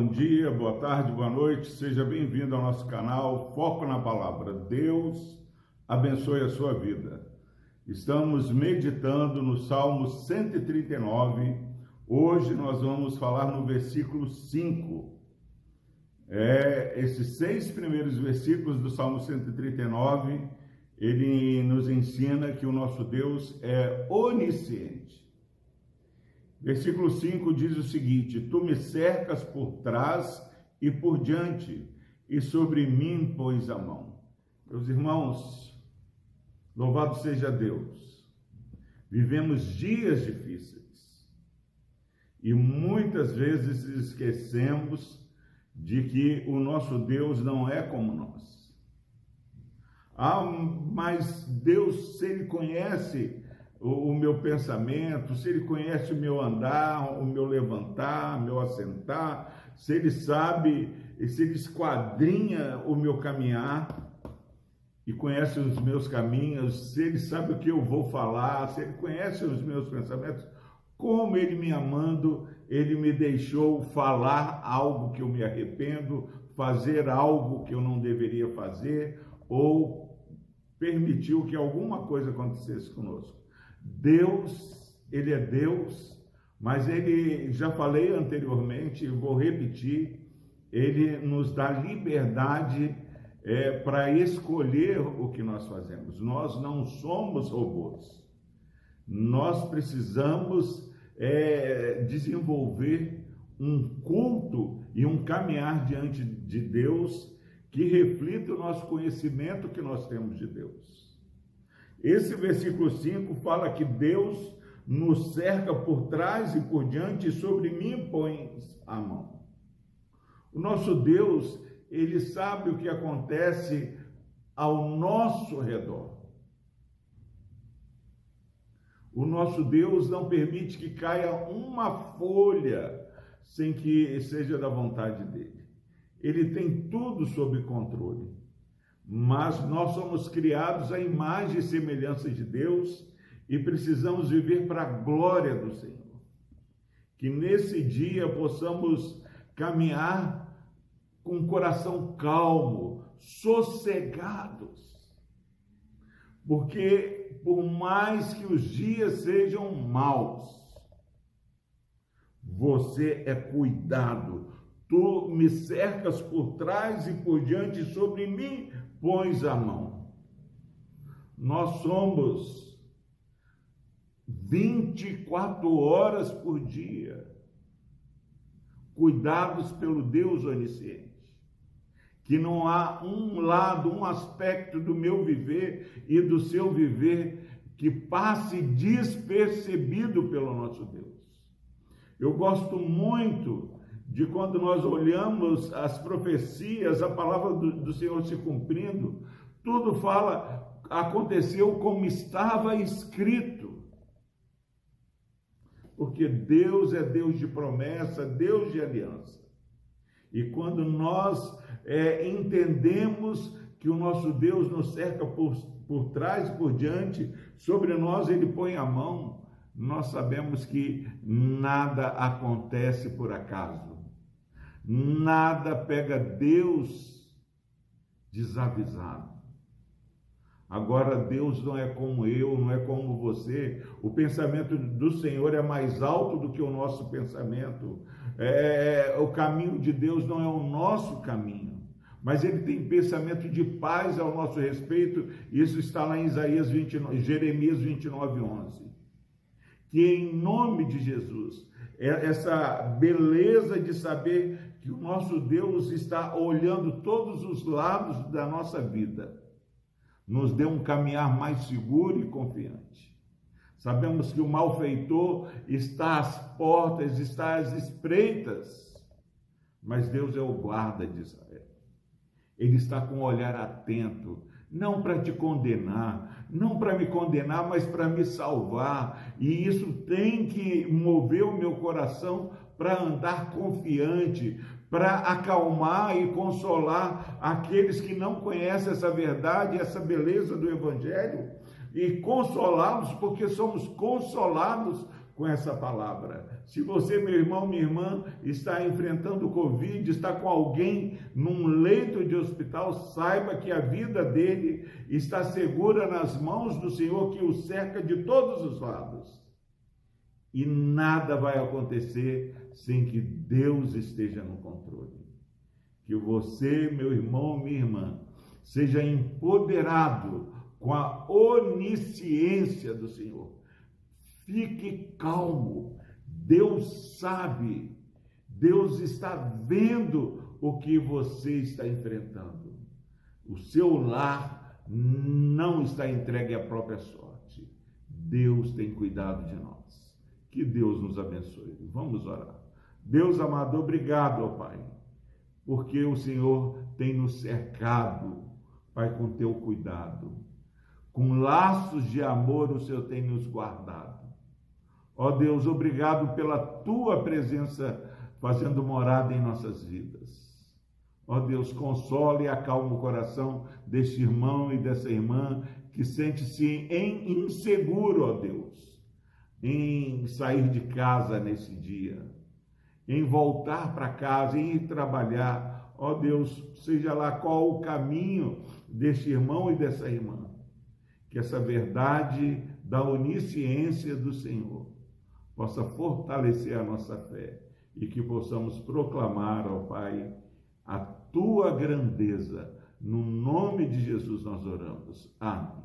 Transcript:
bom dia, boa tarde, boa noite, seja bem-vindo ao nosso canal Foco na Palavra. Deus abençoe a sua vida. Estamos meditando no Salmo 139. Hoje nós vamos falar no versículo 5. É, esses seis primeiros versículos do Salmo 139, ele nos ensina que o nosso Deus é onisciente. Versículo 5 diz o seguinte: Tu me cercas por trás e por diante, e sobre mim pões a mão. Meus irmãos, louvado seja Deus. Vivemos dias difíceis e muitas vezes esquecemos de que o nosso Deus não é como nós. Ah, mas Deus, se Ele conhece o, o meu pensamento, se ele conhece o meu andar, o meu levantar, meu assentar, se ele sabe, se ele esquadrinha o meu caminhar e conhece os meus caminhos, se ele sabe o que eu vou falar, se ele conhece os meus pensamentos, como ele me amando, ele me deixou falar algo que eu me arrependo, fazer algo que eu não deveria fazer, ou permitiu que alguma coisa acontecesse conosco. Deus, ele é Deus, mas ele, já falei anteriormente, vou repetir, ele nos dá liberdade é, para escolher o que nós fazemos. Nós não somos robôs. Nós precisamos é, desenvolver um culto e um caminhar diante de Deus que reflita o nosso conhecimento que nós temos de Deus. Esse versículo 5 fala que Deus nos cerca por trás e por diante e sobre mim põe a mão. O nosso Deus, ele sabe o que acontece ao nosso redor. O nosso Deus não permite que caia uma folha sem que seja da vontade dele. Ele tem tudo sob controle mas nós somos criados à imagem e semelhança de Deus e precisamos viver para a glória do Senhor. Que nesse dia possamos caminhar com o coração calmo, sossegados. Porque por mais que os dias sejam maus, você é cuidado. Tu me cercas por trás e por diante sobre mim pões a mão. Nós somos 24 horas por dia cuidados pelo Deus onisciente. Que não há um lado, um aspecto do meu viver e do seu viver que passe despercebido pelo nosso Deus. Eu gosto muito de quando nós olhamos as profecias, a palavra do, do Senhor se cumprindo, tudo fala, aconteceu como estava escrito. Porque Deus é Deus de promessa, Deus de aliança. E quando nós é, entendemos que o nosso Deus nos cerca por, por trás e por diante, sobre nós ele põe a mão, nós sabemos que nada acontece por acaso. Nada pega Deus desavisado. Agora, Deus não é como eu, não é como você. O pensamento do Senhor é mais alto do que o nosso pensamento. É, o caminho de Deus não é o nosso caminho. Mas ele tem pensamento de paz ao nosso respeito. Isso está lá em Isaías 29, Jeremias 29, 11. Que em nome de Jesus, é essa beleza de saber que o nosso Deus está olhando todos os lados da nossa vida, nos dê um caminhar mais seguro e confiante. Sabemos que o malfeitor está às portas, está às espreitas, mas Deus é o guarda de Israel. Ele está com um olhar atento, não para te condenar, não para me condenar, mas para me salvar. E isso tem que mover o meu coração para andar confiante, para acalmar e consolar aqueles que não conhecem essa verdade, essa beleza do Evangelho, e consolá-los, porque somos consolados com essa palavra. Se você, meu irmão, minha irmã, está enfrentando Covid, está com alguém num leito de hospital, saiba que a vida dele está segura nas mãos do Senhor que o cerca de todos os lados. E nada vai acontecer sem que Deus esteja no controle. Que você, meu irmão, minha irmã, seja empoderado com a onisciência do Senhor Fique calmo. Deus sabe. Deus está vendo o que você está enfrentando. O seu lar não está entregue à própria sorte. Deus tem cuidado de nós. Que Deus nos abençoe. Vamos orar. Deus amado, obrigado, ó Pai, porque o Senhor tem nos cercado, Pai, com teu cuidado. Com laços de amor, o Senhor tem nos guardado. Ó Deus, obrigado pela tua presença fazendo morada em nossas vidas. Ó Deus, console e acalma o coração deste irmão e dessa irmã que sente-se inseguro, ó Deus, em sair de casa nesse dia, em voltar para casa, em ir trabalhar. Ó Deus, seja lá qual o caminho deste irmão e dessa irmã, que essa verdade da onisciência do Senhor possa fortalecer a nossa fé e que possamos proclamar, ó Pai, a tua grandeza. No nome de Jesus nós oramos. Amém.